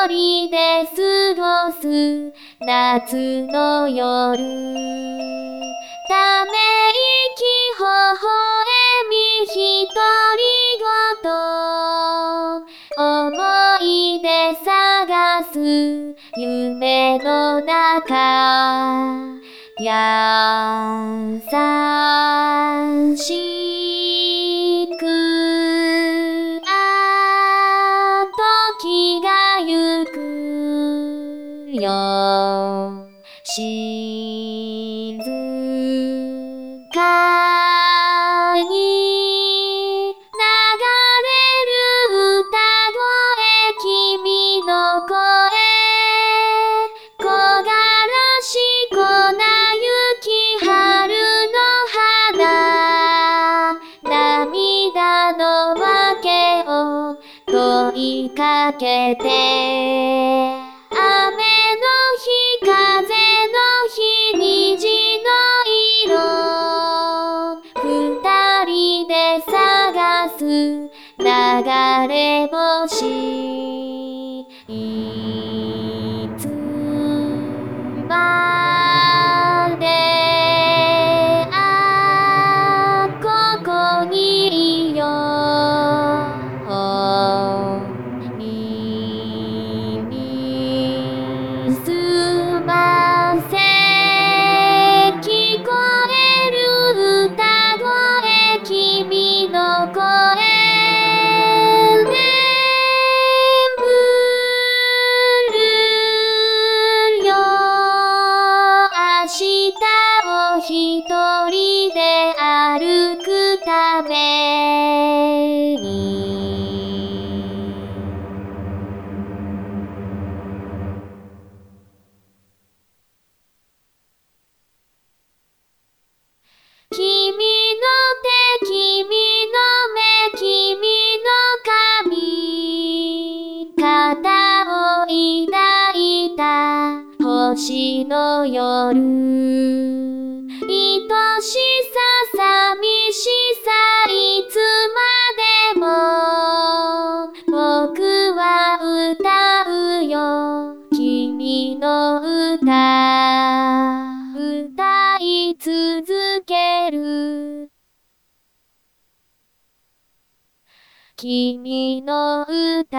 一人で過ごす夏の夜ため息微笑み一人ごと思い出探す夢の中。優しよ静かに流れる歌声君の声木枯らし粉雪春の花涙の訳を問いかけて。日虹の色。二人で探す流れ星。一人で歩くために。君の手君の目君の髪肩を抱いた星の夜。続ける。君の歌。